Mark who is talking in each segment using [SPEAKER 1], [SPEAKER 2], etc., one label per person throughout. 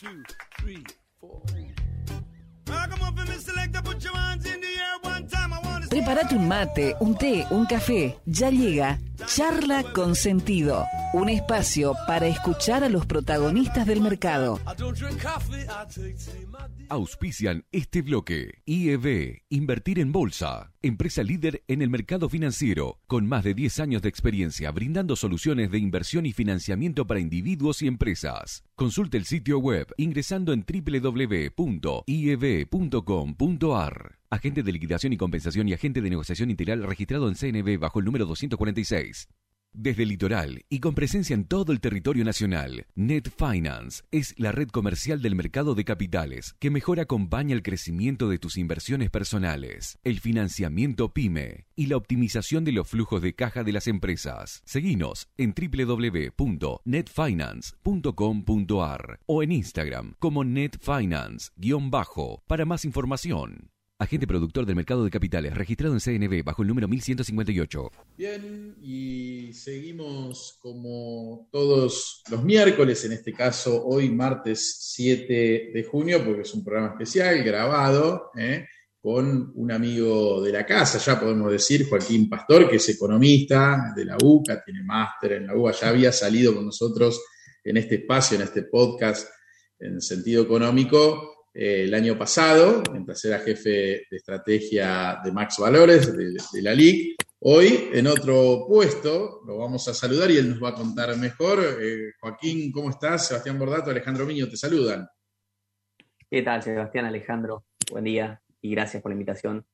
[SPEAKER 1] two,
[SPEAKER 2] Prepárate un mate, un té, un café. Ya llega Charla con Sentido, un espacio para escuchar a los protagonistas del mercado.
[SPEAKER 3] Auspician este bloque. IEB, Invertir en Bolsa. Empresa líder en el mercado financiero, con más de 10 años de experiencia brindando soluciones de inversión y financiamiento para individuos y empresas. Consulte el sitio web ingresando en www.ieb.com.ar. Agente de liquidación y compensación y agente de negociación integral registrado en CNB bajo el número 246. Desde el litoral y con presencia en todo el territorio nacional, Net Finance es la red comercial del mercado de capitales que mejor acompaña el crecimiento de tus inversiones personales, el financiamiento PYME y la optimización de los flujos de caja de las empresas. Seguinos en www.netfinance.com.ar o en Instagram como netfinance-bajo para más información. Agente productor del mercado de capitales registrado en CNB bajo el número 1158.
[SPEAKER 4] Bien, y seguimos como todos los miércoles, en este caso hoy martes 7 de junio, porque es un programa especial grabado ¿eh? con un amigo de la casa, ya podemos decir, Joaquín Pastor, que es economista de la UCA, tiene máster en la UCA, ya había salido con nosotros en este espacio, en este podcast en sentido económico eh, el año pasado, mientras era jefe de estrategia de Max Valores, de, de la LIC. Hoy, en otro puesto, lo vamos a saludar y él nos va a contar mejor. Eh, Joaquín, ¿cómo estás? Sebastián Bordato, Alejandro Miño, te saludan.
[SPEAKER 5] ¿Qué tal, Sebastián Alejandro? Buen día y gracias por la invitación.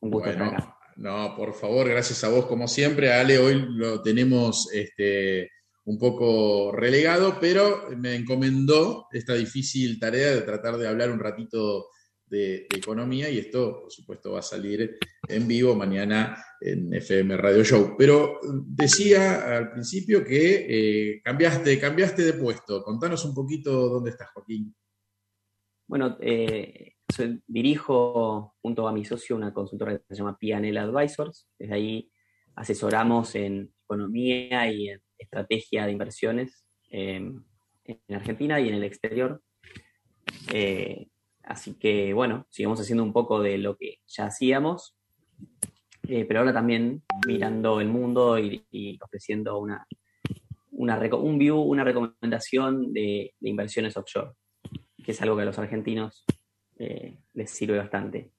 [SPEAKER 5] Un gusto
[SPEAKER 4] Bueno,
[SPEAKER 5] estar acá.
[SPEAKER 4] no, por favor, gracias a vos como siempre. A Ale hoy lo tenemos este, un poco relegado, pero me encomendó esta difícil tarea de tratar de hablar un ratito de, economía y esto, por supuesto, va a salir en vivo mañana en FM Radio Show. Pero decía al principio que eh, cambiaste, cambiaste de puesto. Contanos un poquito dónde estás, Joaquín.
[SPEAKER 5] Bueno, eh, dirijo junto a mi socio una consultora que se llama Pianel Advisors. Desde ahí asesoramos en economía y en estrategia de inversiones eh, en Argentina y en el exterior. Eh, así que, bueno, sigamos haciendo un poco de lo que ya hacíamos, eh, pero ahora también mirando el mundo y, ofreciendo una, una un view, una recomendación de, de inversiones offshore, que es algo que a los argentinos eh, les sirve bastante.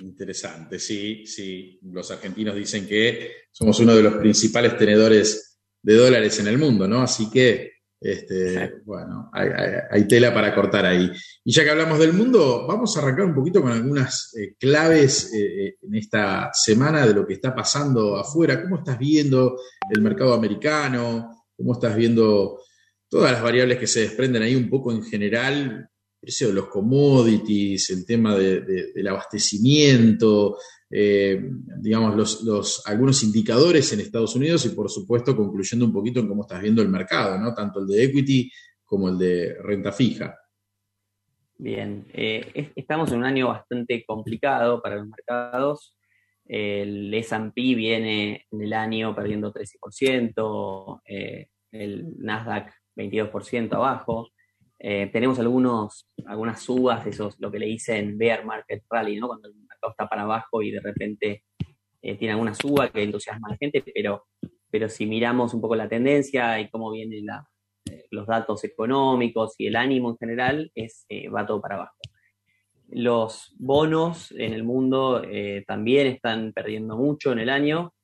[SPEAKER 4] Interesante, sí, sí. Los argentinos dicen que somos uno de los principales tenedores de dólares en el mundo, ¿no? Así que, este, bueno, hay, hay- hay tela para cortar ahí. Y ya que hablamos del mundo, vamos a arrancar un poquito con algunas eh, claves eh, eh, en esta semana de lo que está pasando afuera. ¿Cómo estás viendo el mercado americano? ¿Cómo estás viendo todas las variables que se desprenden ahí un poco en general? Precio de los commodities, el tema de- de- del abastecimiento, eh, digamos, los, algunos indicadores en Estados Unidos y, por supuesto, concluyendo un poquito en cómo estás viendo el mercado, ¿no? Tanto el de equity como el de renta fija.
[SPEAKER 5] Bien, eh, es- estamos en un año bastante complicado para los mercados. El S&P viene en el año perdiendo 13%, eh, el Nasdaq 22% abajo. Eh, tenemos algunos, algunas subas, esos, lo que le dicen bear market rally, ¿no? cuando el mercado está para abajo y de repente eh, tiene alguna suba que entusiasma a la gente, pero, pero si miramos un poco la tendencia y cómo vienen eh, los datos económicos y el ánimo en general, es, va todo para abajo. Los bonos en el mundo también están perdiendo mucho en el año.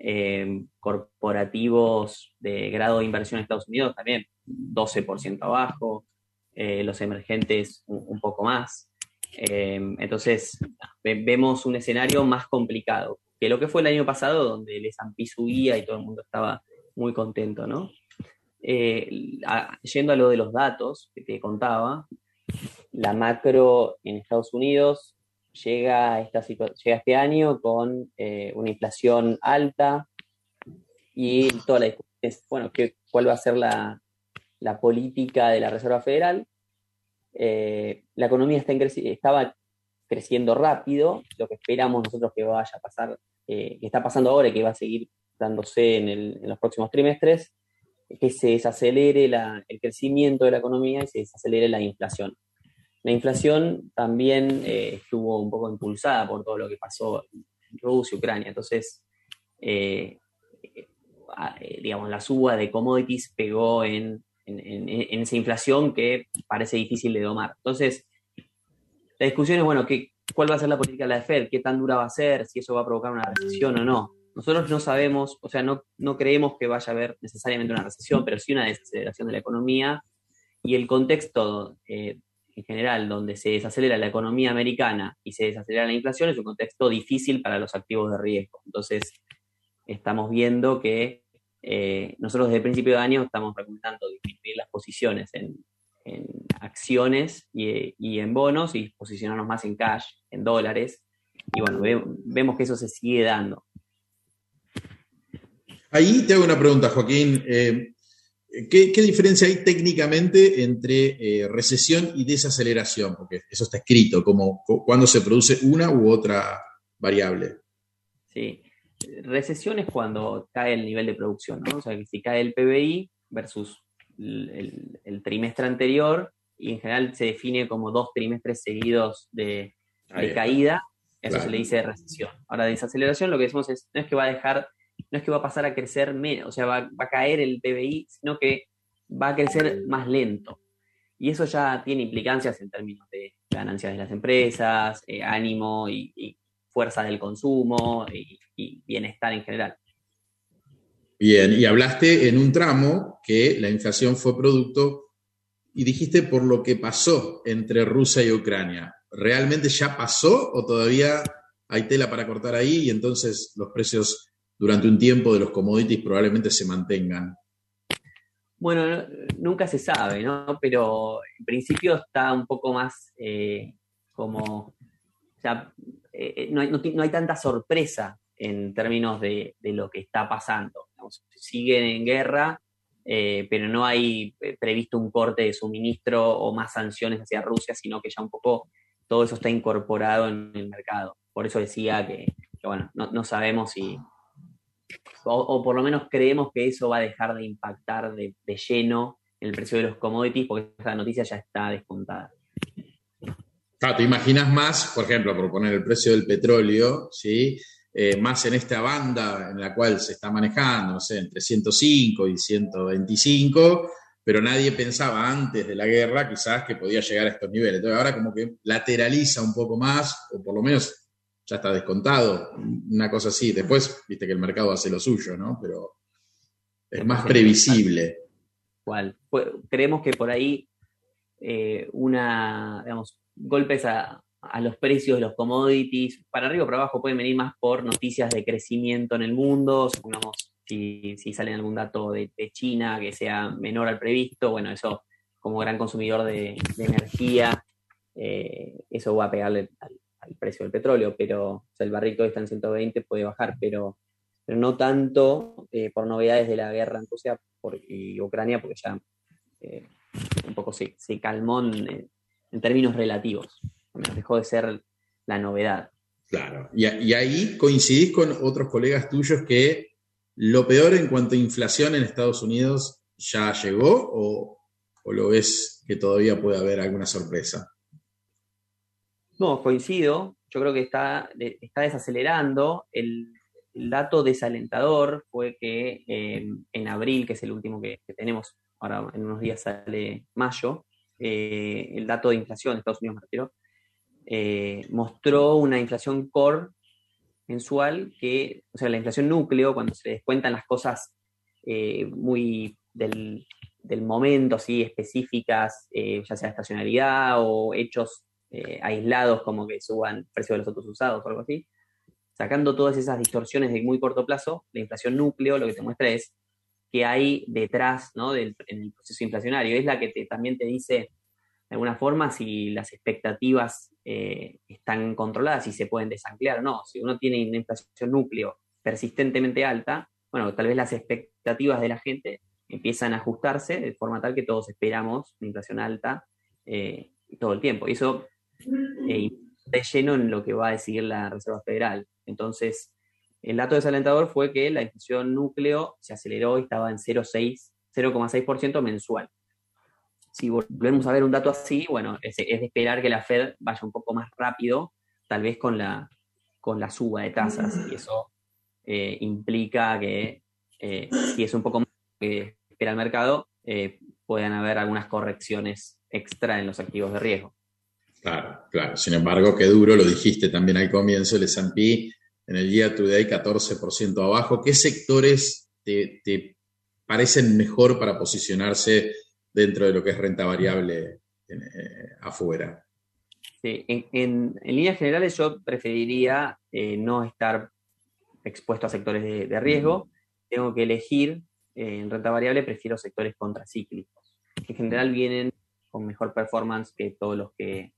[SPEAKER 5] Eh, corporativos de grado de inversión en Estados Unidos también 12% abajo, eh, los emergentes un, poco más. Eh, entonces, ve- vemos un escenario más complicado que lo que fue el año pasado, donde el S&P subía y todo el mundo estaba muy contento, ¿no? Eh, a- yendo a lo de los datos que te contaba, la macro en Estados Unidos llega, este año con eh, una inflación alta y toda la discusión es, bueno, ¿qué, ¿cuál va a ser la, la política de la Reserva Federal? Eh, la economía está en estaba creciendo rápido, lo que esperamos nosotros que vaya a pasar, eh, que está pasando ahora y que va a seguir dándose en, los próximos trimestres, que se desacelere el crecimiento de la economía y se desacelere la inflación. La inflación también eh, estuvo un poco impulsada por todo lo que pasó en Rusia, Ucrania. Entonces, eh, digamos, la suba de commodities pegó en, en, esa inflación que parece difícil de domar. Entonces, la discusión es, bueno, ¿qué, ¿cuál va a ser la política de la Fed? ¿Qué tan dura va a ser? ¿Si eso va a provocar una recesión o no? Nosotros no sabemos, o sea, no, no creemos que vaya a haber necesariamente una recesión, pero sí una desaceleración de la economía y el contexto eh, en general donde se desacelera la economía americana y se desacelera la inflación es un contexto difícil para los activos de riesgo. Entonces, estamos viendo que eh, nosotros desde el principio de año estamos recomendando disminuir las posiciones en, acciones y, en bonos y posicionarnos más en cash, en dólares. Y bueno, vemos que eso se sigue dando.
[SPEAKER 4] Ahí te hago una pregunta, Joaquín. Eh, ¿qué, diferencia hay técnicamente entre eh, recesión y desaceleración? Porque eso está escrito, como cuando se produce una u otra variable.
[SPEAKER 5] Sí, recesión es cuando cae el nivel de producción, ¿no? O sea, que si cae el PBI versus el, trimestre anterior, y en general se define como dos trimestres seguidos de, caída, eso se le dice recesión. Ahora, desaceleración lo que decimos es, no es que va a dejar no es que va a pasar a crecer menos, o sea, va, a caer el PBI, sino que va a crecer más lento. Y eso ya tiene implicancias en términos de ganancias de las empresas, eh, ánimo y, fuerza del consumo y, y, bienestar en general.
[SPEAKER 4] Bien, y hablaste en un tramo que la inflación fue producto, y dijiste por lo que pasó entre Rusia y Ucrania. ¿Realmente ya pasó o todavía hay tela para cortar ahí y entonces los precios durante un tiempo de los commodities probablemente se mantengan?
[SPEAKER 5] Bueno, nunca se sabe, ¿no? Pero en principio está un poco más eh, como, o sea, eh, no, hay, tanta sorpresa en términos de, lo que está pasando. siguen en guerra, eh, pero no hay previsto un corte de suministro o más sanciones hacia Rusia, sino que ya un poco todo eso está incorporado en el mercado. Por eso decía que, bueno, no sabemos si, o, por lo menos creemos que eso va a dejar de impactar de, lleno en el precio de los commodities, porque esa noticia ya está descontada.
[SPEAKER 4] Claro, te imaginas más, por ejemplo, por poner el precio del petróleo, ¿sí? Eh, más en esta banda en la cual se está manejando, no sé, entre 105 y 125, pero nadie pensaba antes de la guerra quizás que podía llegar a estos niveles. Entonces ahora como que lateraliza un poco más, o por lo menos ya está descontado, una cosa así. Después, viste que el mercado hace lo suyo, ¿no? Pero es más previsible.
[SPEAKER 5] ¿Cuál? Creemos que por ahí eh, una, digamos, golpes a, los precios de los commodities, para arriba o para abajo pueden venir más por noticias de crecimiento en el mundo, supongamos si, si sale algún dato de, China que sea menor al previsto, bueno, eso como gran consumidor de, energía, eh, eso va a pegarle al, el precio del petróleo, pero el barril que está en 120 puede bajar, pero, pero no tanto eh, por novedades de la guerra en Rusia y Ucrania, porque ya eh, un poco se, calmó en, términos relativos, dejó de ser la novedad.
[SPEAKER 4] Claro, y, ahí coincidís con otros colegas tuyos que lo peor en cuanto a inflación en Estados Unidos ya llegó o, o lo ves que todavía puede haber alguna sorpresa?
[SPEAKER 5] No, coincido. Yo creo que está, está desacelerando. El, dato desalentador fue que eh, en abril, que es el último que, tenemos, ahora en unos días sale mayo, eh, el dato de inflación de Estados Unidos, me refiero, eh, mostró una inflación core mensual que, o sea, la inflación núcleo, cuando se descuentan las cosas muy del, del, momento, así específicas, ya sea estacionalidad o hechos eh, aislados como que suban el precio de los autos usados o algo así, sacando todas esas distorsiones de muy corto plazo, la inflación núcleo lo que te muestra es que hay detrás ¿no? del en el proceso inflacionario. Es la que también te dice, de alguna forma, si las expectativas eh, están controladas y se pueden desanclear o no. Si uno tiene una inflación núcleo persistentemente alta, bueno, tal vez las expectativas de la gente empiezan a ajustarse de forma tal que todos esperamos una inflación alta eh, todo el tiempo. Y eso eh, de lleno en lo que va a decidir la Reserva Federal. Entonces, el dato desalentador fue que la inflación núcleo se aceleró y estaba en 0,6, 0,6% mensual. Si volvemos a ver un dato así, bueno, es, de esperar que la Fed vaya un poco más rápido, tal vez con la, con la suba de tasas. Y eso eh, implica que eh, si es un poco más que espera el mercado, eh, puedan haber algunas correcciones extra en los activos de riesgo.
[SPEAKER 4] Claro, claro. Sin embargo, qué duro, lo dijiste también al comienzo, el S&P en el year today 14% abajo. ¿Qué sectores te, parecen mejor para posicionarse dentro de lo que es renta variable eh, afuera?
[SPEAKER 5] Sí, en, líneas generales yo preferiría eh, no estar expuesto a sectores de, riesgo. Tengo que elegir, eh, en renta variable prefiero sectores contracíclicos, que en general vienen con mejor performance que todos los que,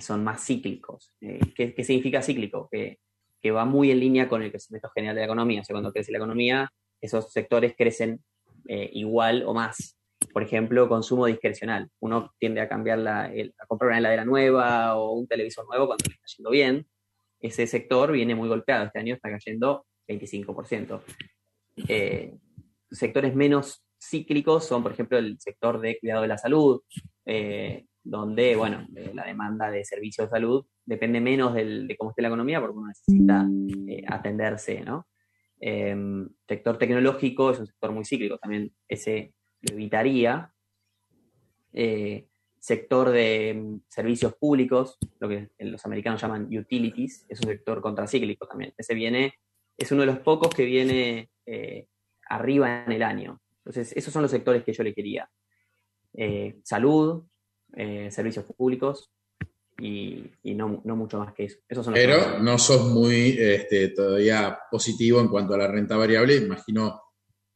[SPEAKER 5] son más cíclicos. ¿qué, significa cíclico? Que que va muy en línea con el crecimiento general de la economía. O sea, cuando crece la economía, esos sectores crecen eh, igual o más. Por ejemplo, consumo discrecional. Uno tiende a cambiar la, a comprar una heladera nueva o un televisor nuevo cuando le está yendo bien. Ese sector viene muy golpeado. Este año está cayendo 25%. Eh, sectores menos cíclicos son, por ejemplo, el sector de cuidado de la salud, eh, donde, bueno, la demanda de servicios de salud depende menos de cómo esté la economía, porque uno necesita eh, atenderse, ¿no? Em, sector tecnológico es un sector muy cíclico, también ese evitaría. Eh, sector de mm, servicios públicos, lo que los americanos llaman utilities, es un sector contracíclico también. Ese viene, es uno de los pocos que viene eh, arriba en el año. Entonces, esos son los sectores que yo le quería. salud, servicios públicos, y, no, mucho más que eso.
[SPEAKER 4] Pero no sos muy este, todavía positivo en cuanto a la renta variable, imagino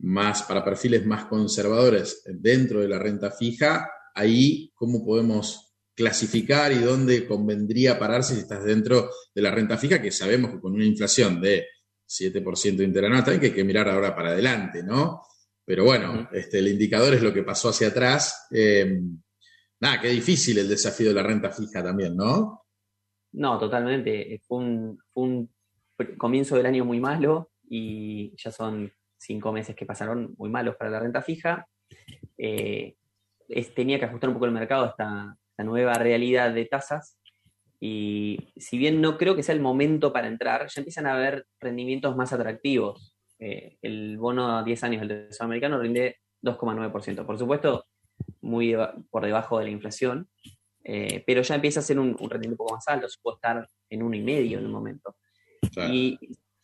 [SPEAKER 4] más para perfiles más conservadores dentro de la renta fija, ahí cómo podemos clasificar y dónde convendría pararse si estás dentro de la renta fija, que sabemos que con una inflación de 7% interanual también que hay que mirar ahora para adelante, ¿no? Pero bueno, este, el indicador es lo que pasó hacia atrás. Eh, nada, qué difícil el desafío de la renta fija también, ¿no?
[SPEAKER 5] No, totalmente. Fue un, comienzo del año muy malo y ya son cinco meses que pasaron muy malos para la renta fija. Eh, tenía que ajustar un poco el mercado a esta, nueva realidad de tasas. Y si bien no creo que sea el momento para entrar, ya empiezan a haber rendimientos más atractivos. Eh, el bono a 10 años del Tesoro americano rinde 2,9%. Por supuesto, muy por debajo de la inflación, eh, pero ya empieza a ser un, rendimiento un poco más alto, puede estar en uno y medio en un momento. Y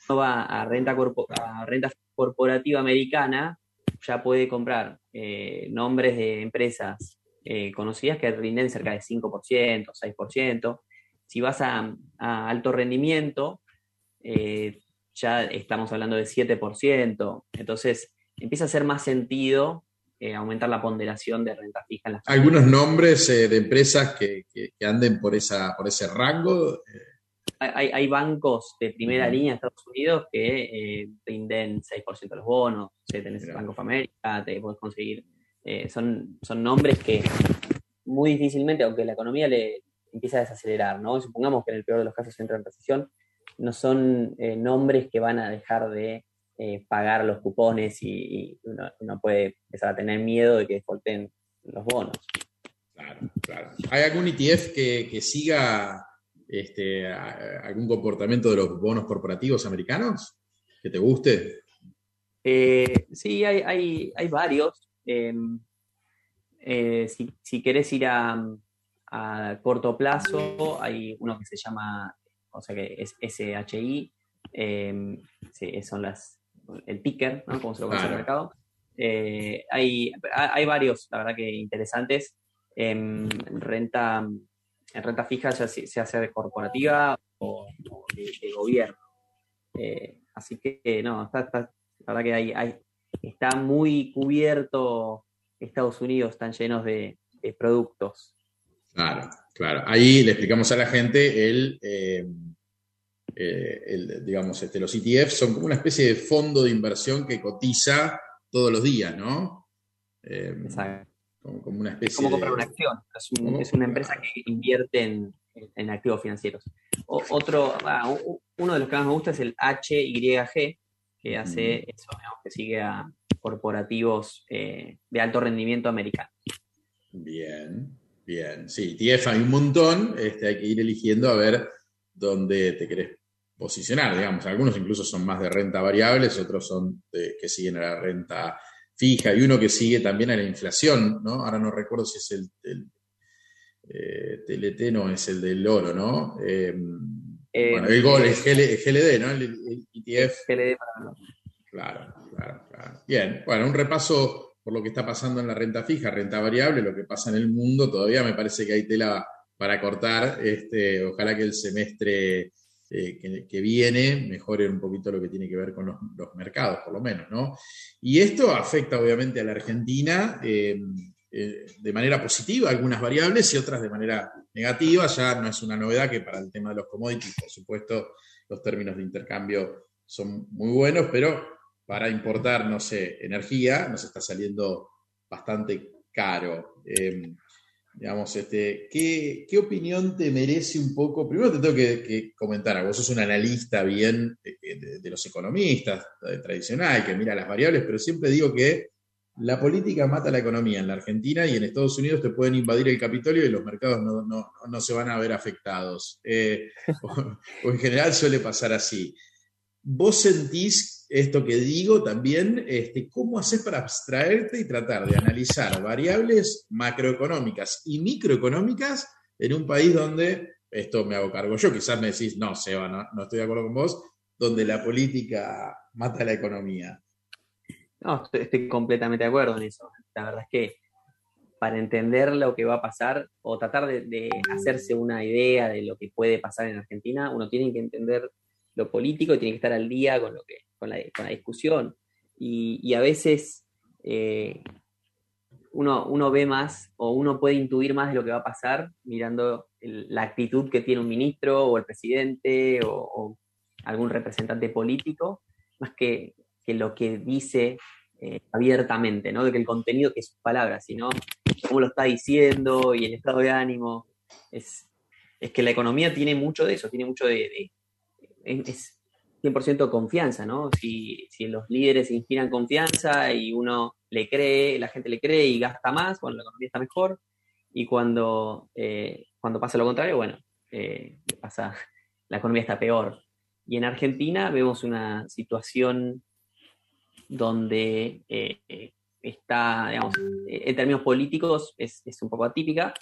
[SPEAKER 5] uno va a renta, a renta corporativa americana, ya puede comprar eh, nombres de empresas eh, conocidas que rinden cerca de 5%, 6%. Si vas a, a alto rendimiento, ya estamos hablando de 7%. Entonces, empieza a hacer más sentido eh, aumentar la ponderación de renta fija en las
[SPEAKER 4] ¿Algunos nombres eh, de empresas que, anden por, esa, por ese rango?
[SPEAKER 5] Hay, bancos de primera línea de Estados Unidos que eh, rinden 6% de los bonos, tenés el Banco of America, te puedes conseguir, son, son nombres que muy difícilmente, aunque la economía le empieza a desacelerar, ¿no? Supongamos que en el peor de los casos entra en recesión, no son nombres que van a dejar de eh, pagar los cupones y, uno, puede empezar a tener miedo de que defaulten los bonos.
[SPEAKER 4] Claro, claro. ¿Hay algún ETF que, siga este, algún comportamiento de los bonos corporativos americanos que te guste?
[SPEAKER 5] Eh, sí, hay, varios. Em, eh, si, querés ir a, corto plazo, hay uno que se llama, o sea que es SHI, em, son las el ticker, ¿no? como se lo conoce en el mercado. Eh, hay, hay varios, la verdad que interesantes. En renta, en renta fija ya se, hace de corporativa o, de, gobierno. Eh, así que no, está, la verdad que hay, está muy cubierto Estados Unidos, están llenos de, productos.
[SPEAKER 4] Claro, claro. Ahí le explicamos a la gente el, eh, eh, digamos, este, los ETF son como una especie de fondo de inversión que cotiza todos los días, ¿no?
[SPEAKER 5] Eh, Exacto. Como, una especie como comprar una acción. Es, una empresa que invierte en, activos financieros. otro, ah, uno de los que más me gusta es el HYG, que hace mm. eso, que sigue a corporativos eh, de alto rendimiento americanos.
[SPEAKER 4] Bien, bien. Sí, TF hay un montón, este, hay que ir eligiendo a ver dónde te querés posicionar, digamos. Algunos incluso son más de renta variable, otros son que siguen a la renta fija y uno que sigue también a la inflación, ¿no? Ahora no recuerdo si es el, el TLT, no, es el del oro, ¿no? Eh, eh, bueno, el gol es GLD, ¿no? El, ETF. GLD para Claro, claro, claro. Bien, bueno, un repaso por lo que está pasando en la renta fija, renta variable, lo que pasa en el mundo, todavía me parece que hay tela para cortar. Este, ojalá que el semestre eh, que, viene mejore un poquito lo que tiene que ver con los, mercados, por lo menos, ¿no? Y esto afecta obviamente a la Argentina. Eh, eh, de manera positiva algunas variables y otras de manera negativa. Ya no es una novedad que para el tema de los commodities, por supuesto, los términos de intercambio son muy buenos, pero para importar, no sé, energía nos está saliendo bastante caro. Digamos, este, ¿qué, opinión te merece un poco? Primero te tengo que, comentar, vos sos un analista bien de, de los economistas tradicional, que mira las variables, pero siempre digo que la política mata la economía en la Argentina y en Estados Unidos te pueden invadir el Capitolio y los mercados no, se van a ver afectados. Eh, o, en general suele pasar así. ¿Vos sentís esto que digo también? Este, ¿Cómo haces para abstraerte y tratar de analizar variables macroeconómicas y microeconómicas en un país donde, esto me hago cargo yo, quizás me decís, no, Seba, no, no estoy de acuerdo con vos, donde la política mata la economía?
[SPEAKER 5] No, estoy, completamente de acuerdo en eso. La verdad es que para entender lo que va a pasar o tratar de, hacerse una idea de lo que puede pasar en Argentina, uno tiene que entender lo político tiene que estar al día con, lo que, con, la, discusión. Y, a veces eh, uno, uno, ve más o uno puede intuir más de lo que va a pasar mirando la actitud que tiene un ministro o el presidente o algún representante político, más que que lo que dice eh, abiertamente, ¿no? De que el contenido que es sus palabras, sino cómo lo está diciendo y el estado de ánimo. Es, que la economía tiene mucho de eso, tiene mucho de... es 100% confianza, ¿no? Si, los líderes inspiran confianza y uno le cree, la gente le cree y gasta más, bueno, la economía está mejor. Y cuando, eh, cuando pasa lo contrario, bueno, eh, pasa, la economía está peor. Y en Argentina vemos una situación donde eh, está, digamos, en términos políticos es, un poco atípica.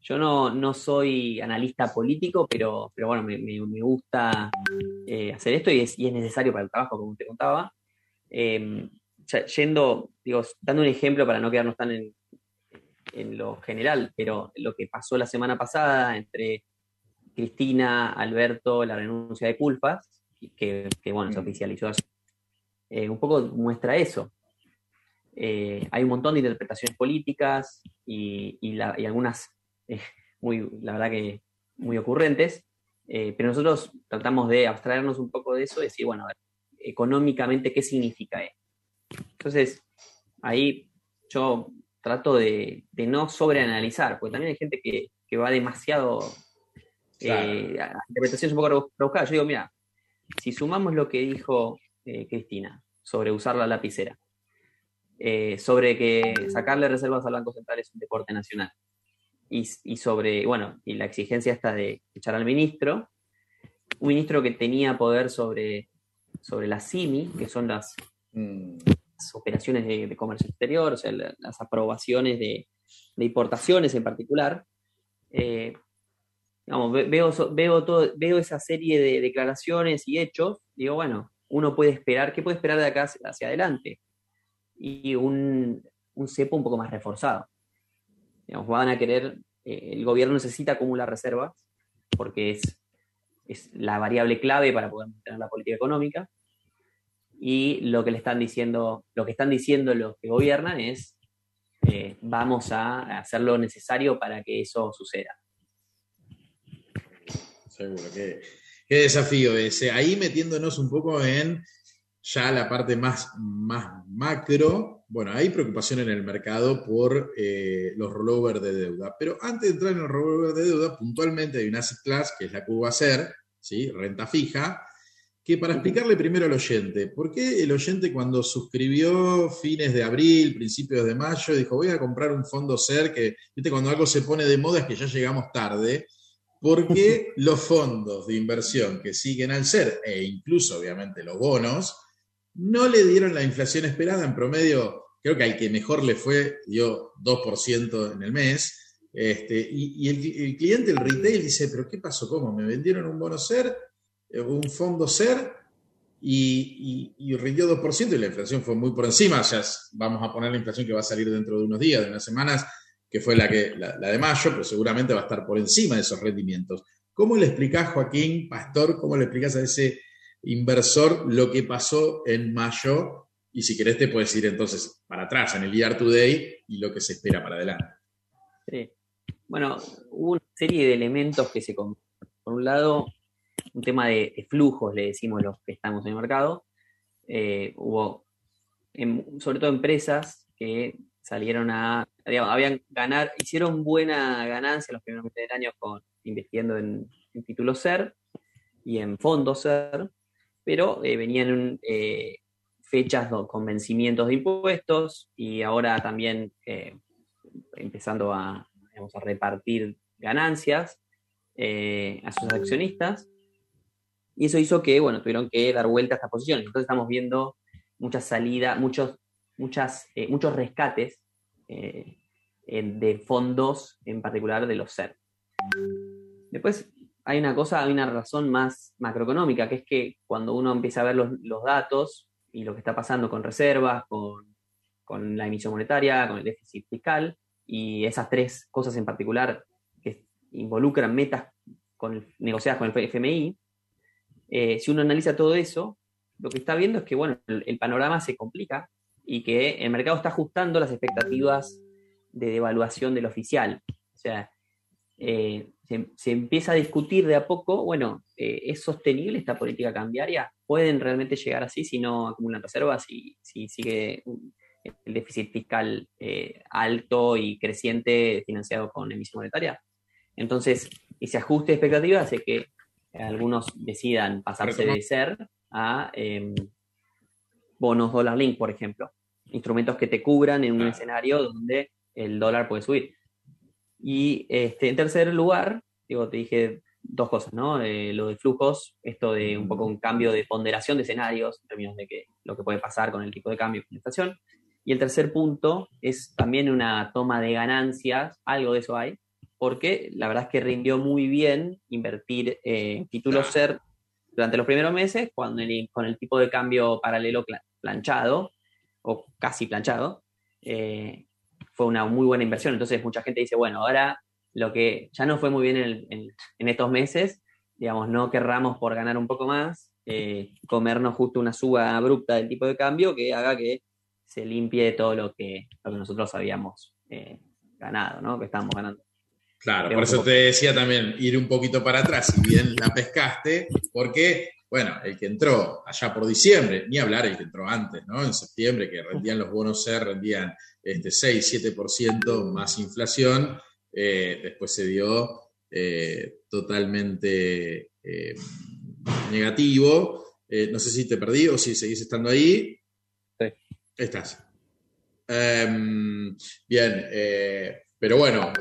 [SPEAKER 5] Yo no, soy analista político, pero, pero bueno, me, gusta eh, hacer esto y es, necesario para el trabajo, como te contaba. Em, yendo, digo, dando un ejemplo para no quedarnos tan en, en lo general, pero lo que pasó la semana pasada entre Cristina, Alberto, la renuncia de Culpas, que, que bueno, se mm. oficializó hace eh, un poco muestra eso. Eh, hay un montón de interpretaciones políticas y, algunas, eh, muy, la verdad que muy ocurrentes, pero nosotros tratamos de abstraernos un poco de eso y decir, bueno, económicamente, ¿qué significa esto? Entonces, ahí yo trato de, no sobreanalizar, porque también hay gente que, va demasiado a interpretaciones un poco rebuscadas. Yo digo, mira, si sumamos lo que dijo eh, Cristina, sobre usar la lapicera, eh, sobre que sacarle reservas al Banco Central es un deporte nacional, y, sobre, bueno, y la exigencia esta de echar al ministro, un ministro que tenía poder sobre, sobre la CIMI, que son las, mm. operaciones de, comercio exterior, o sea, las aprobaciones de, importaciones en particular. Eh, veo, veo, todo, veo esa serie de declaraciones y hechos, digo, bueno, uno puede esperar, ¿qué puede esperar de acá hacia adelante? Y un, un cepo un poco más reforzado. Van a querer, eh, el gobierno necesita acumular reservas porque es, es la variable clave para poder mantener la política económica. Y lo que le están diciendo, lo que están diciendo los que gobiernan es eh, vamos a hacer lo necesario para que eso suceda.
[SPEAKER 4] Seguro que Qué desafío ese. Ahí metiéndonos un poco en ya la parte más, más macro. Bueno, hay preocupación en el mercado por eh, los rollovers de deuda. Pero antes de entrar en el rollover de deuda, puntualmente hay una asset class, que es la que va a ser, ¿sí? renta fija, que para explicarle primero al oyente, ¿por qué el oyente cuando suscribió fines de abril, principios de mayo, dijo voy a comprar un fondo SER, que viste, cuando algo se pone de moda es que ya llegamos tarde, ¿por qué los fondos de inversión que siguen al SER, e incluso obviamente los bonos, no le dieron la inflación esperada en promedio? Creo que al que mejor le fue dio 2% en el mes. Este, y, el, cliente, el retail, dice, pero ¿qué pasó? ¿Cómo? ¿Me vendieron un bono SER? Eh, un fondo SER y, rindió 2% y la inflación fue muy por encima. Ya vamos a poner la inflación que va a salir dentro de unos días, de unas semanas, que fue la, que, la, de mayo, pero seguramente va a estar por encima de esos rendimientos. ¿Cómo le explicás, Joaquín, Pastor, cómo le explicás a ese inversor lo que pasó en mayo? Y si querés te puedes ir entonces para atrás en el Year Today y lo que se espera para adelante.
[SPEAKER 5] Sí. Bueno, hubo una serie de elementos que se... Por un lado, un tema de, flujos, le decimos los que estamos en el mercado. Eh, hubo, sobre todo empresas que salieron a, habían ganar, hicieron buena ganancia los primeros meses del año con, investiendo en, títulos SER y en fondos SER, pero eh, venían eh, fechas con vencimientos de impuestos y ahora también empezando a, a repartir ganancias a sus accionistas y eso hizo que, bueno, tuvieron que dar vuelta a estas posiciones. Entonces estamos viendo muchas salidas, muchos, muchas, eh, muchos rescates eh, de fondos, en particular de los SER. Después hay una cosa, hay una razón más macroeconómica, que es que cuando uno empieza a ver los, datos y lo que está pasando con reservas, con, la emisión monetaria, con el déficit fiscal, y esas tres cosas en particular que involucran metas negociadas con el FMI, eh, si uno analiza todo eso, lo que está viendo es que bueno, el, panorama se complica y que el mercado está ajustando las expectativas de devaluación del oficial. O sea, eh, se, empieza a discutir de a poco, bueno, eh, ¿es sostenible esta política cambiaria? ¿Pueden realmente llegar así si no acumulan reservas, y si sigue el déficit fiscal alto y creciente financiado con emisión monetaria? Entonces, ese ajuste de expectativas hace que algunos decidan pasarse de ser a em, bonos dólar link, por ejemplo. Instrumentos que te cubran en un escenario donde el dólar puede subir. Y este, en tercer lugar, digo, te dije dos cosas, ¿no? Eh, lo de flujos, esto de un poco un cambio de ponderación de escenarios, en términos de que, lo que puede pasar con el tipo de cambio con la inflación. Y el tercer punto es también una toma de ganancias, algo de eso hay, porque la verdad es que rindió muy bien invertir en títulos SER durante los primeros meses, cuando con el tipo de cambio paralelo planchado, o casi planchado, eh, fue una muy buena inversión. Entonces mucha gente dice, bueno, ahora lo que ya no fue muy bien en, estos meses, digamos, no querramos por ganar un poco más, eh, comernos justo una suba abrupta del tipo de cambio que haga que se limpie todo lo que, nosotros habíamos eh, ganado, ¿no? que estábamos ganando.
[SPEAKER 4] Claro, por eso te decía también ir un poquito para atrás, si bien la pescaste, porque, bueno, el que entró allá por diciembre, ni hablar el que entró antes, ¿no? En septiembre, que rendían los bonos C, rendían este 6, 7% más inflación, eh, después se dio eh, totalmente eh, negativo. no sé si te perdí o si seguís estando ahí. Sí. Estás. Em, bien, pero bueno,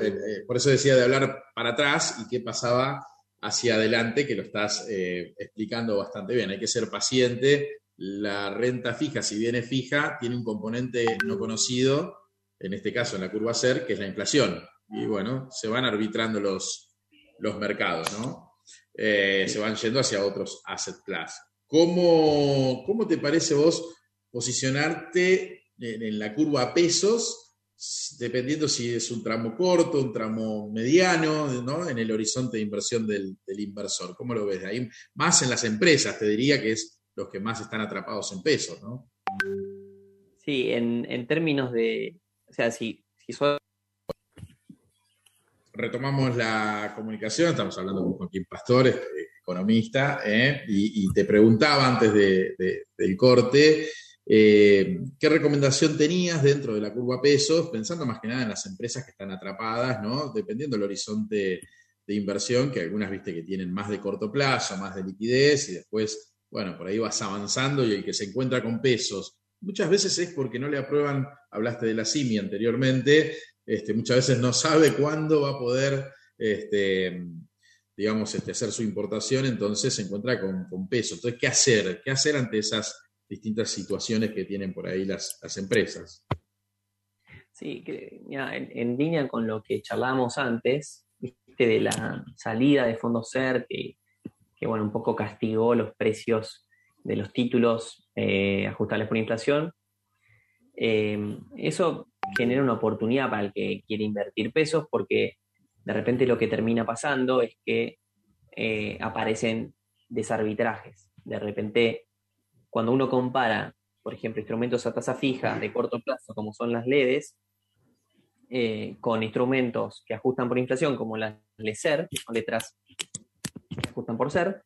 [SPEAKER 4] por eso decía de hablar para atrás y qué pasaba hacia adelante, que lo estás explicando bastante bien. Hay que ser paciente. La renta fija, si bien es fija, tiene un componente no conocido, en este caso en la curva SER, que es la inflación. Y bueno, se van arbitrando los, los mercados, ¿no? se van yendo hacia otros asset class. ¿Cómo, cómo te parece vos posicionarte en, en la curva pesos? dependiendo si es un tramo corto, un tramo mediano, ¿no? en el horizonte de inversión del, inversor. ¿Cómo lo ves? Ahí, más en las empresas, te diría que es los que más están atrapados en pesos, ¿no?
[SPEAKER 5] Sí, en, términos de, o sea, si,
[SPEAKER 4] Retomamos la comunicación, estamos hablando con Joaquín Pastor, economista, ¿eh? y, te preguntaba antes del corte, eh, ¿Qué recomendación tenías dentro de la curva pesos, pensando más que nada en las empresas que están atrapadas, ¿no? dependiendo del horizonte de inversión, que algunas viste que tienen más de corto plazo, más de liquidez, y después bueno, por ahí vas avanzando y el que se encuentra con pesos, muchas veces es porque no le aprueban, hablaste de la CIMI anteriormente, este, muchas veces no sabe cuándo va a poder, este, digamos, este, hacer su importación, entonces se encuentra con, con peso. Entonces, ¿qué hacer? ¿Qué hacer ante esas distintas situaciones que tienen por ahí las, empresas?
[SPEAKER 5] Sí, en, línea con lo que charlamos antes, de la salida de fondos SER, que, bueno, un poco castigó los precios de los títulos eh, ajustables por inflación. Eh, eso genera una oportunidad para el que quiere invertir pesos porque de repente lo que termina pasando es que eh, aparecen desarbitrajes. De repente, cuando uno compara, por ejemplo, instrumentos a tasa fija de corto plazo, como son las LEDs, con instrumentos que ajustan por inflación, como las LESER, que son letras que ajustan por ser,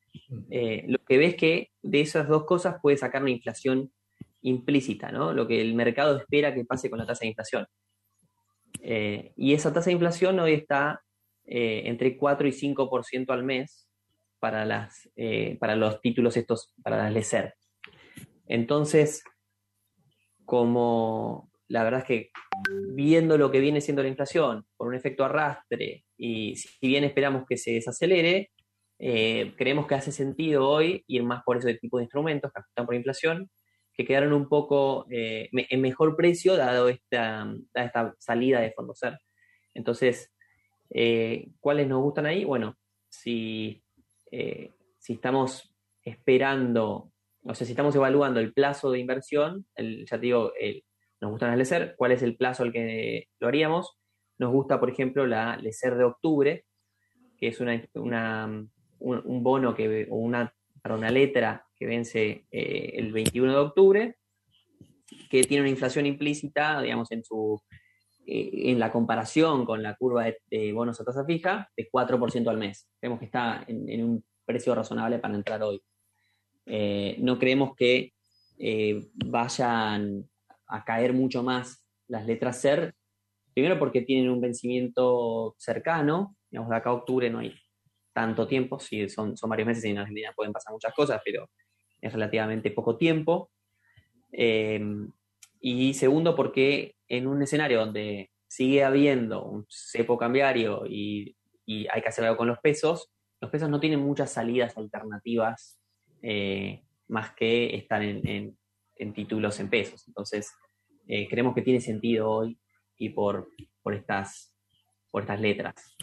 [SPEAKER 5] eh, lo que ves que de esas dos cosas puede sacar una inflación implícita, ¿no? Lo que el mercado espera que pase con la tasa de inflación. Eh, y esa tasa de inflación hoy está eh, entre 4 y 5% al mes para, las, para los títulos estos, para las LECER. Entonces, como la verdad es que viendo lo que viene siendo la inflación por un efecto arrastre y si bien esperamos que se desacelere, creemos que hace sentido hoy ir más por ese tipo de instrumentos que están por inflación que quedaron un poco eh, en mejor precio dado esta, esta salida de Fondo Ser. Entonces, eh, ¿cuáles nos gustan ahí? Bueno, si, eh, si estamos esperando, o sea, si estamos evaluando el plazo de inversión, ya te digo, nos gusta la LECER, ¿cuál es el plazo al que lo haríamos? Nos gusta, por ejemplo, la LECER de octubre, que es una, un, bono que, o una, una letra que vence eh, el 21 de octubre, que tiene una inflación implícita, digamos, en su eh, en la comparación con la curva de, bonos a tasa fija, de 4% al mes. Creemos que está en, un precio razonable para entrar hoy. Eh, no creemos que vayan a caer mucho más las letras SER, primero porque tienen un vencimiento cercano, digamos, de acá a octubre no hay tanto tiempo, si son, son varios meses y en Argentina pueden pasar muchas cosas, pero es relativamente poco tiempo. Em, y segundo, porque en un escenario donde sigue habiendo un cepo cambiario y, hay que hacer algo con los pesos, los pesos no tienen muchas salidas alternativas eh, más que estar en, títulos en pesos. Entonces, eh, creemos que tiene sentido hoy y por, por, estas, por estas letras.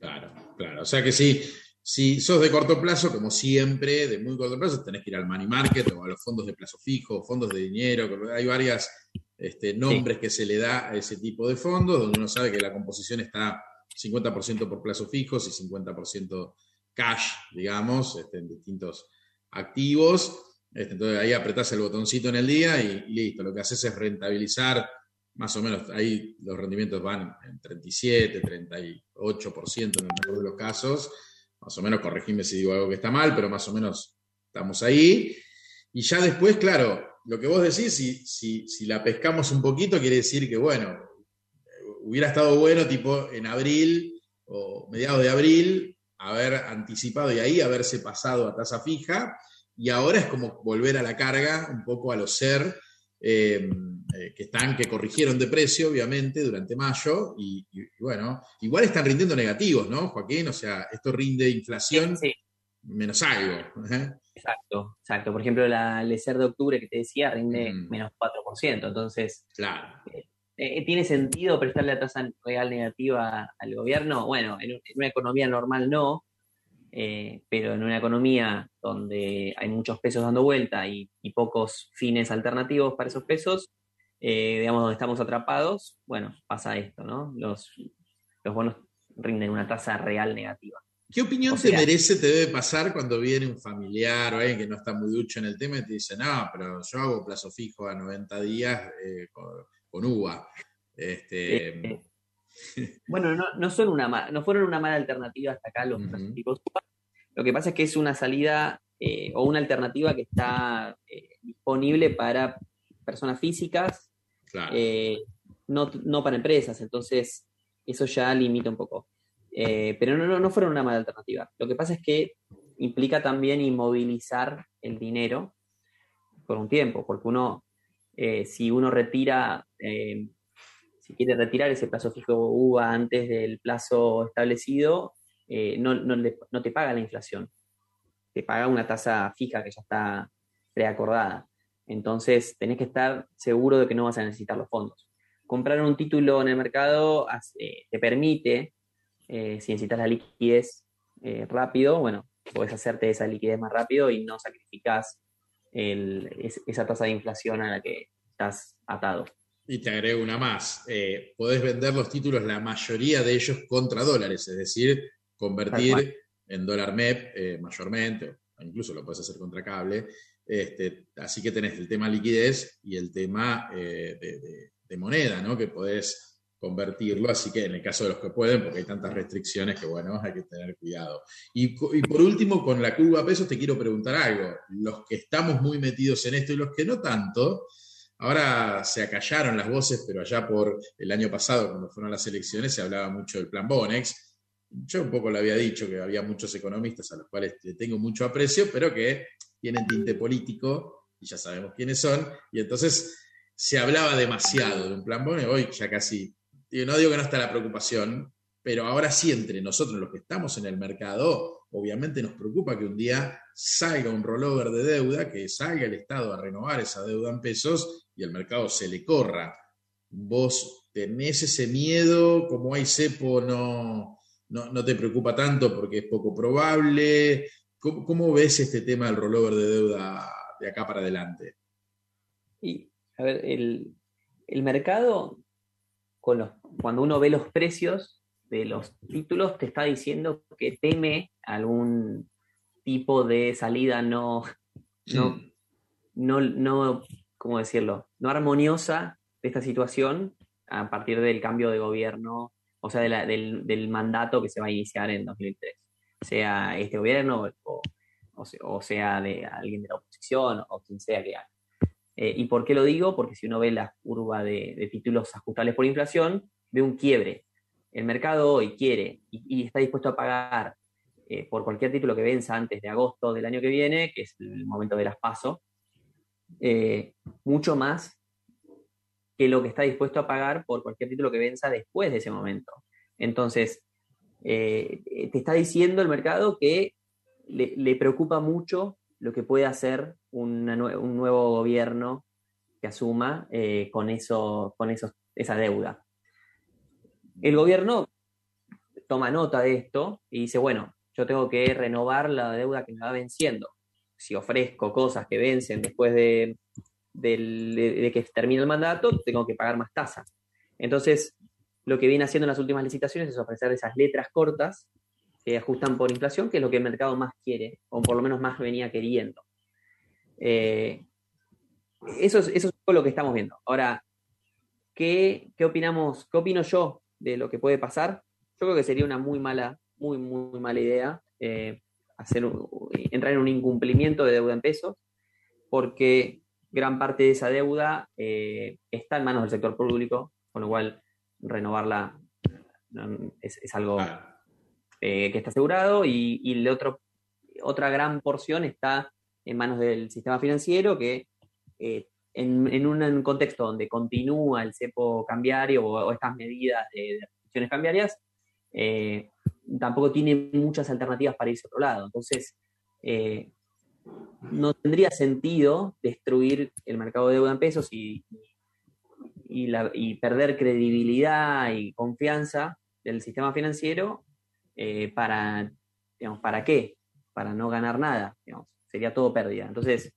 [SPEAKER 4] Claro, claro. O sea que sí, si sos de corto plazo, como siempre, de muy corto plazo, tenés que ir al money market o a los fondos de plazo fijo, fondos de dinero, hay varios este, nombres que se le da a ese tipo de fondos, donde uno sabe que la composición está 50% por plazo fijos y 50% cash, digamos, este, en distintos activos. Este, entonces ahí apretás el botoncito en el día y, listo. Lo que haces es rentabilizar, más o menos, ahí los rendimientos van en 37, 38% en el mejor de los casos más o menos, corregime si digo algo que está mal, pero más o menos estamos ahí. Y ya después, claro, lo que vos decís, si, si, la pescamos un poquito, quiere decir que, bueno, hubiera estado bueno, tipo en abril o mediados de abril, haber anticipado y ahí haberse pasado a tasa fija. Y ahora es como volver a la carga, un poco a los ser. Eh, eh, que están, que corrigieron de precio, obviamente, durante mayo, y, bueno, igual están rindiendo negativos, ¿no, Joaquín? O sea, esto rinde inflación menos algo.
[SPEAKER 5] ¿eh? Exacto, exacto. Por ejemplo, la LECER de octubre que te decía rinde mm. menos 4%, entonces...
[SPEAKER 4] Claro.
[SPEAKER 5] Eh, ¿Tiene sentido prestarle la tasa real negativa al gobierno? Bueno, en, una economía normal no, pero en una economía donde hay muchos pesos dando vuelta y, pocos fines alternativos para esos pesos, eh, digamos, donde estamos atrapados, bueno, pasa esto, ¿no? Los, los bonos rinden una tasa real negativa.
[SPEAKER 4] ¿Qué opinión te merece, te debe pasar cuando viene un familiar o alguien que no está muy ducho en el tema y te dice, no, pero yo hago plazo fijo a 90 días eh, con, UVA? Este...
[SPEAKER 5] Eh, bueno, no, no, son una, no fueron una mala alternativa hasta acá los plazos fijos. Lo que pasa es que es una salida o una alternativa que está disponible para personas físicas eh, no, no, para empresas, entonces eso ya limita un poco. Eh, pero no, no, fueron una mala alternativa. Lo que pasa es que implica también inmovilizar el dinero por un tiempo, porque uno, eh, si uno retira, si quiere retirar ese plazo fijo UVA antes del plazo establecido, no, no, te paga la inflación, te paga una tasa fija que ya está preacordada. Entonces, tenés que estar seguro de que no vas a necesitar los fondos. Comprar un título en el mercado te permite, si necesitas la liquidez rápido, bueno, puedes hacerte esa liquidez más rápido y no sacrificas esa tasa de inflación a la que estás atado.
[SPEAKER 4] Y te agrego una más. Eh, podés vender los títulos, la mayoría de ellos contra dólares, es decir, convertir en dólar MEP eh, mayormente, o incluso lo puedes hacer contra cable. Este, así que tenés el tema liquidez y el tema eh, de, moneda, ¿no? Que podés convertirlo, así que en el caso de los que pueden, porque hay tantas restricciones que bueno, hay que tener cuidado. Y, por último, con la curva pesos te quiero preguntar algo. Los que estamos muy metidos en esto y los que no tanto, ahora se acallaron las voces, pero allá por el año pasado, cuando fueron las elecciones, se hablaba mucho del plan Bonex. Yo un poco le había dicho que había muchos economistas a los cuales tengo mucho aprecio, pero que tienen tinte político, y ya sabemos quiénes son, y entonces se hablaba demasiado de un plan Bonex, hoy ya casi no digo que no está la preocupación, pero ahora sí, entre nosotros los que estamos en el mercado, obviamente nos preocupa que un día salga un rollover de deuda, que salga el Estado a renovar esa deuda en pesos y el mercado se le corra. ¿Vos tenés ese miedo? Como hay cepo, no, no, te preocupa tanto porque es poco probable. ¿Cómo, ves este tema del rollover de deuda de acá para adelante?
[SPEAKER 5] Y, a ver, el, el mercado cuando uno ve los precios de los títulos, te está diciendo que teme algún tipo de salida no, no, mm. no, no, ¿cómo decirlo? No armoniosa de esta situación a partir del cambio de gobierno, o sea, del, mandato que se va a iniciar en 2003, sea este gobierno o, sea de alguien de la oposición o quien sea que haga. Eh, ¿Y por qué lo digo? Porque si uno ve la curva de, títulos ajustables por inflación, ve un quiebre. El mercado hoy quiere y, está dispuesto a pagar eh, por cualquier título que venza antes de agosto del año que viene, que es el momento de las PASO, eh, mucho más que lo que está dispuesto a pagar por cualquier título que venza después de ese momento. Entonces, te está diciendo el mercado que le preocupa mucho lo que puede hacer un nuevo gobierno que asuma eh, con, eso, con esa deuda. El gobierno toma nota de esto y dice, bueno, yo tengo que renovar la deuda que me va venciendo. Si ofrezco cosas que vencen después de, de que termine el mandato, tengo que pagar más tasa. Entonces, lo que viene haciendo en las últimas licitaciones es ofrecer esas letras cortas que ajustan por inflación, que es lo que el mercado más quiere, o por lo menos más venía queriendo. Eh, eso, es, eso es lo que estamos viendo. Ahora, ¿qué, ¿qué opinamos? ¿Qué opino yo de lo que puede pasar? Yo creo que sería una muy mala, muy, muy mala idea eh, hacer, entrar en un incumplimiento de deuda en pesos, porque gran parte de esa deuda eh, está en manos del sector público, con lo cual renovarla es, algo eh, que está asegurado y, y otro, otra gran porción está en manos del sistema financiero que eh, en, un, contexto donde continúa el cepo cambiario o, estas medidas de, restricciones cambiarias, eh, tampoco tiene muchas alternativas para irse a otro lado. Entonces, no tendría sentido destruir el mercado de deuda en pesos y, y perder credibilidad y confianza del sistema financiero eh, para, digamos, ¿para qué? Para no ganar nada, sería todo pérdida. Entonces,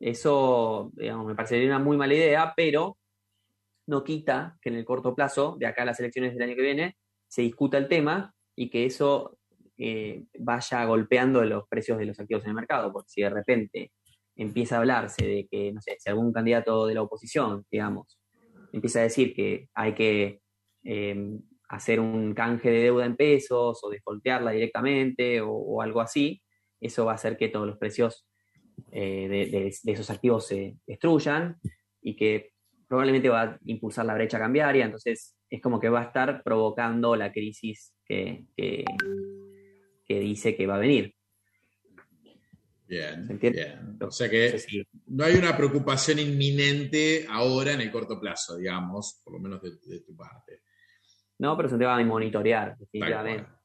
[SPEAKER 5] eso, digamos, me parecería una muy mala idea, pero no quita que en el corto plazo, de acá a las elecciones del año que viene, se discuta el tema y que eso eh, vaya golpeando los precios de los activos en el mercado, porque si de repente empieza a hablarse de que, no sé, si algún candidato de la oposición, digamos, empieza a decir que hay que eh, hacer un canje de deuda en pesos o desfoltearla directamente o, algo así, eso va a hacer que todos los precios eh, de, esos activos se destruyan y que probablemente va a impulsar la brecha cambiaria, entonces es como que va a estar provocando la crisis que, que, dice que va a venir.
[SPEAKER 4] Bien,
[SPEAKER 5] ¿Se
[SPEAKER 4] bien. O sea que
[SPEAKER 5] No
[SPEAKER 4] hay una preocupación inminente ahora en el corto plazo, digamos, por lo menos de, de tu parte.
[SPEAKER 5] no, pero es un tema de monitorear,
[SPEAKER 4] Tal
[SPEAKER 5] definitivamente.
[SPEAKER 4] cual.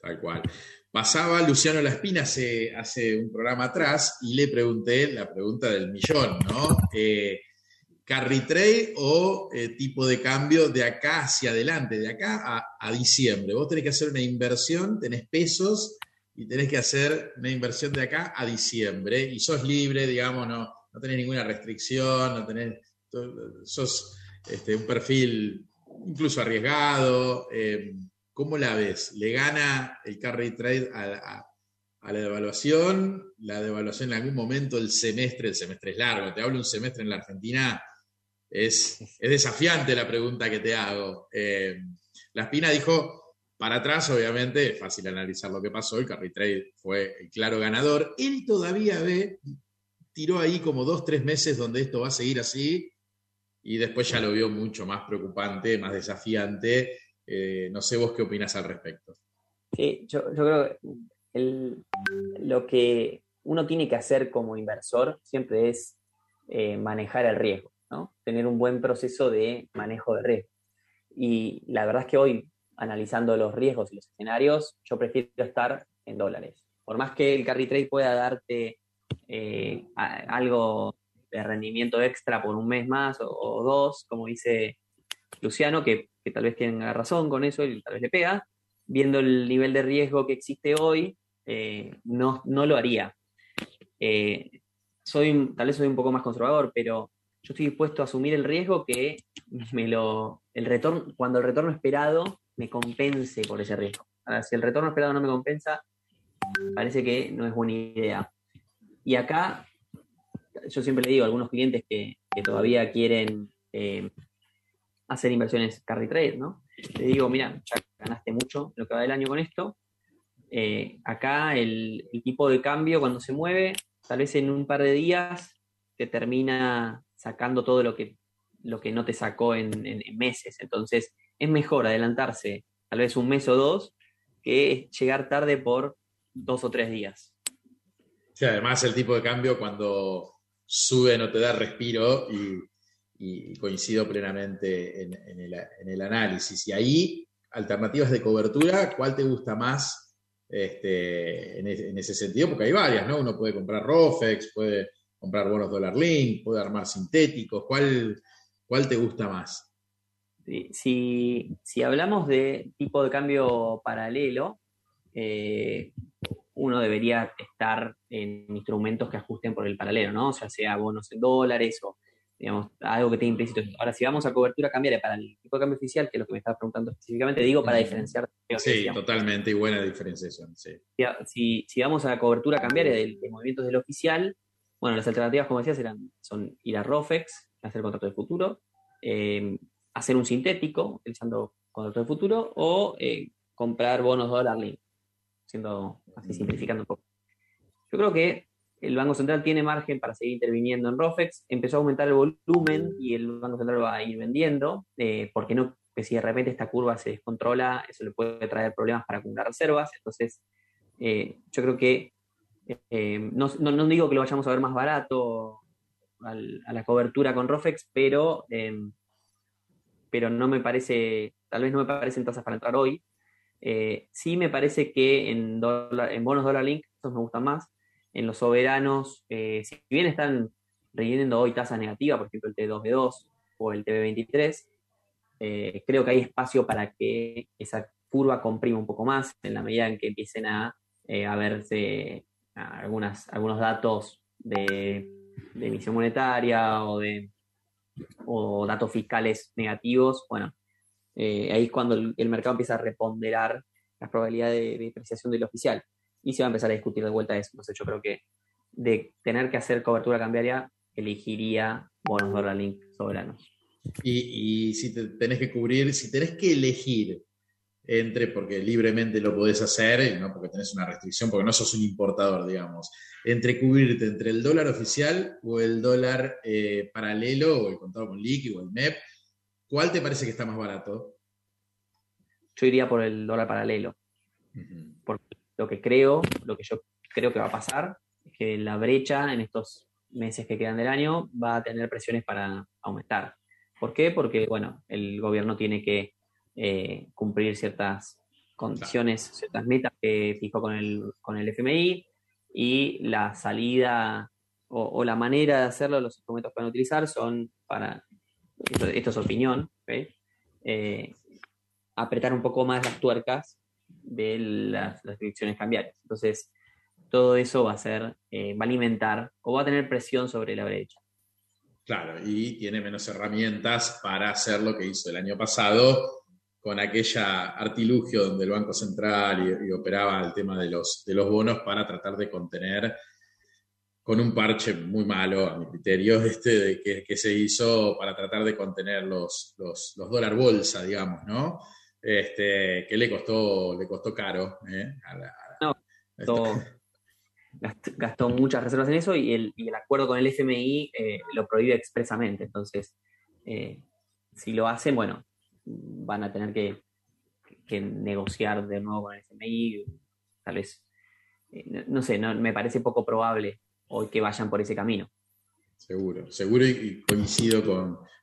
[SPEAKER 4] Tal cual. Pasaba Luciano Laspina hace, hace un programa atrás y le pregunté la pregunta del millón, ¿no? Eh, ¿Carry trade o eh, tipo de cambio de acá hacia adelante, de acá a, a diciembre? Vos tenés que hacer una inversión, tenés pesos y tenés que hacer una inversión de acá a diciembre y sos libre, digamos, no, no tenés ninguna restricción, no tenés, sos este, un perfil incluso arriesgado. eh, ¿Cómo la ves? ¿Le gana el carry trade a, a- la devaluación? ¿La devaluación en algún momento el semestre? El semestre es largo. Te hablo un semestre en la Argentina. Es, es desafiante la pregunta que te hago. Eh, la Espina dijo, para atrás, obviamente, es fácil analizar lo que pasó. El carry trade fue el claro ganador. Él todavía ve, tiró ahí como dos, tres meses donde esto va a seguir así. Y después ya lo vio mucho más preocupante, más desafiante. Eh, no sé vos qué opinas al respecto.
[SPEAKER 5] Sí, yo, creo que lo que uno tiene que hacer como inversor siempre es eh, manejar el riesgo, ¿no? Tener un buen proceso de manejo de riesgo. Y la verdad es que hoy, analizando los riesgos y los escenarios, yo prefiero estar en dólares. Por más que el carry trade pueda darte eh, algo de rendimiento extra por un mes más o, dos, como dice Luciano, que, que tal vez tenga razón con eso y tal vez le pega, viendo el nivel de riesgo que existe hoy, eh, no, no lo haría. Eh, soy, tal vez soy un poco más conservador, pero yo estoy dispuesto a asumir el riesgo que me lo, el retorno, cuando el retorno esperado me compense por ese riesgo. Ahora, si el retorno esperado no me compensa, parece que no es buena idea. Y acá, yo siempre le digo a algunos clientes que, que todavía quieren eh, hacer inversiones carry trade, ¿no? Le digo, mira, ya ganaste mucho lo que va del año con esto. Eh, acá el, tipo de cambio cuando se mueve, tal vez en un par de días te termina sacando todo lo que, lo que no te sacó en- en meses. Entonces, es mejor adelantarse tal vez un mes o dos que llegar tarde por dos o tres días.
[SPEAKER 4] Además el tipo de cambio cuando sube no te da respiro y, coincido plenamente en, el, análisis. Y ahí, alternativas de cobertura, ¿cuál te gusta más este, en, en ese sentido? Porque hay varias, ¿no? Uno puede comprar ROFEX, puede comprar bonos dólar link, puede armar sintéticos. ¿Cuál, cuál te gusta más?
[SPEAKER 5] Si, si hablamos de tipo de cambio paralelo, eh, uno debería estar en instrumentos que ajusten por el paralelo, ¿no? O sea, sea bonos en dólares o, digamos, algo que tenga implícito. Ahora, si vamos a cobertura cambiaria para el tipo de cambio oficial, que es lo que me estás preguntando específicamente, digo para diferenciar.
[SPEAKER 4] Sí,
[SPEAKER 5] digamos,
[SPEAKER 4] totalmente, y buena diferenciación. Sí.
[SPEAKER 5] si, si- si vamos a la cobertura cambiaria de, de movimientos del oficial, bueno, las alternativas, como decías, eran, son ir a ROFEX, hacer contrato de futuro, eh, hacer un sintético utilizando contrato de futuro o eh, comprar bonos dólar link, siendo así simplificando un poco. Yo creo que el Banco Central tiene margen para seguir interviniendo en ROFEX, empezó a aumentar el volumen y el Banco Central va a ir vendiendo, eh, porque no, que si de repente esta curva se descontrola, eso le puede traer problemas para acumular reservas, entonces eh, yo creo que eh, no, no- no digo que lo vayamos a ver más barato al- a la cobertura con Rofex, pero, eh, pero no me parece, tal vez no me parecen tasas para entrar hoy. Eh, sí me parece que en, dólar- en bonos dólar link, esos me gustan más. En los soberanos, eh, si bien están rindiendo hoy tasas negativas, por ejemplo el T2B2 o el TB23, eh, creo que hay espacio para que esa curva comprima un poco más en la medida en que empiecen a, verse algunas, algunos datos de emisión monetaria o de o datos fiscales negativos. Bueno, eh, ahí es cuando el, mercado empieza a reponderar las probabilidades de, de depreciación del oficial y se va a empezar a discutir de vuelta eso. Entonces yo creo que de tener que hacer cobertura cambiaria, elegiría bonos dólar link soberanos.
[SPEAKER 4] Y, si te tenés que cubrir, si tenés que elegir entre, porque libremente lo podés hacer, y no porque tenés una restricción, porque no sos un importador, digamos, entre cubrirte entre el dólar oficial o el dólar eh, paralelo, o el contado con liqui o el MEP, ¿cuál te parece que está más barato?
[SPEAKER 5] Yo iría por el dólar paralelo.
[SPEAKER 4] Ujú.
[SPEAKER 5] porque lo que creo, lo que yo creo que va a pasar, es que la brecha en estos meses que quedan del año va a tener presiones para aumentar. ¿Por qué? Porque, bueno, el gobierno tiene que eh, cumplir ciertas condiciones, ciertas metas que fijó con el, con el FMI y la salida o, la manera de hacerlo, los instrumentos que van a utilizar son para, esto, es opinión, eh, apretar un poco más las tuercas de las, las direcciones cambiarias. Entonces, todo eso va a ser, eh, va a alimentar o va a tener presión sobre la brecha.
[SPEAKER 4] Claro, y tiene menos herramientas para hacer lo que hizo el año pasado con aquella artilugio donde el Banco Central y, operaba el tema de los, de los bonos para tratar de contener con un parche muy malo, a mi criterio, este, de que, se hizo para tratar de contener los, los, dólar bolsa, digamos, ¿no? Este, que le costó, le costó caro. ¿eh?
[SPEAKER 5] no, gastó, muchas reservas en eso y el, acuerdo con el FMI eh, lo prohíbe expresamente. Entonces, eh, si lo hacen, bueno, van a tener que, negociar de nuevo con el FMI, tal vez, eh, no, sé, no, me parece poco probable hoy que vayan por ese camino.
[SPEAKER 4] Seguro, seguro y, coincido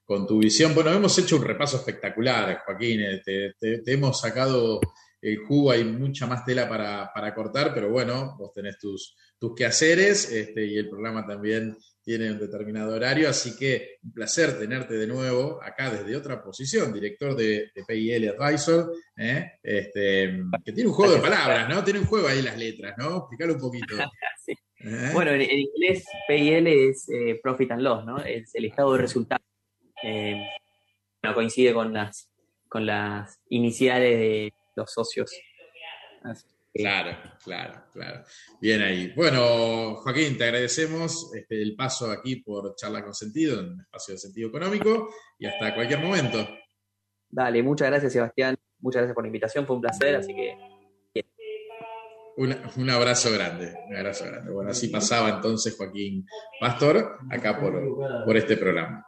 [SPEAKER 4] con, tu visión. Bueno, hemos hecho un repaso espectacular, Joaquín, eh, te, hemos sacado el jugo, hay mucha más tela para, cortar, pero bueno, vos tenés tus, quehaceres este, y el programa también tiene un determinado horario, así que un placer tenerte de nuevo acá desde otra posición, director de, PIL Advisor, ¿eh? este, que tiene un juego de palabras, ¿no? Tiene un juego ahí las letras, ¿no? Explícalo un poquito.
[SPEAKER 5] ¿Eh? Bueno, en, inglés PIL es eh, Profit and Loss, ¿no? Es el estado de resultados. no coincide con las, con las iniciales de los socios.
[SPEAKER 4] Claro, claro, claro. Bien ahí. Bueno, Joaquín, te agradecemos este, el paso aquí por Charla con Sentido, en espacio de sentido económico, y hasta cualquier momento.
[SPEAKER 5] Dale, muchas gracias, Sebastián. Muchas gracias por la invitación, fue un placer, así que.
[SPEAKER 4] Un, abrazo grande, un abrazo grande. Bueno, así pasaba entonces Joaquín Pastor acá por, por este programa.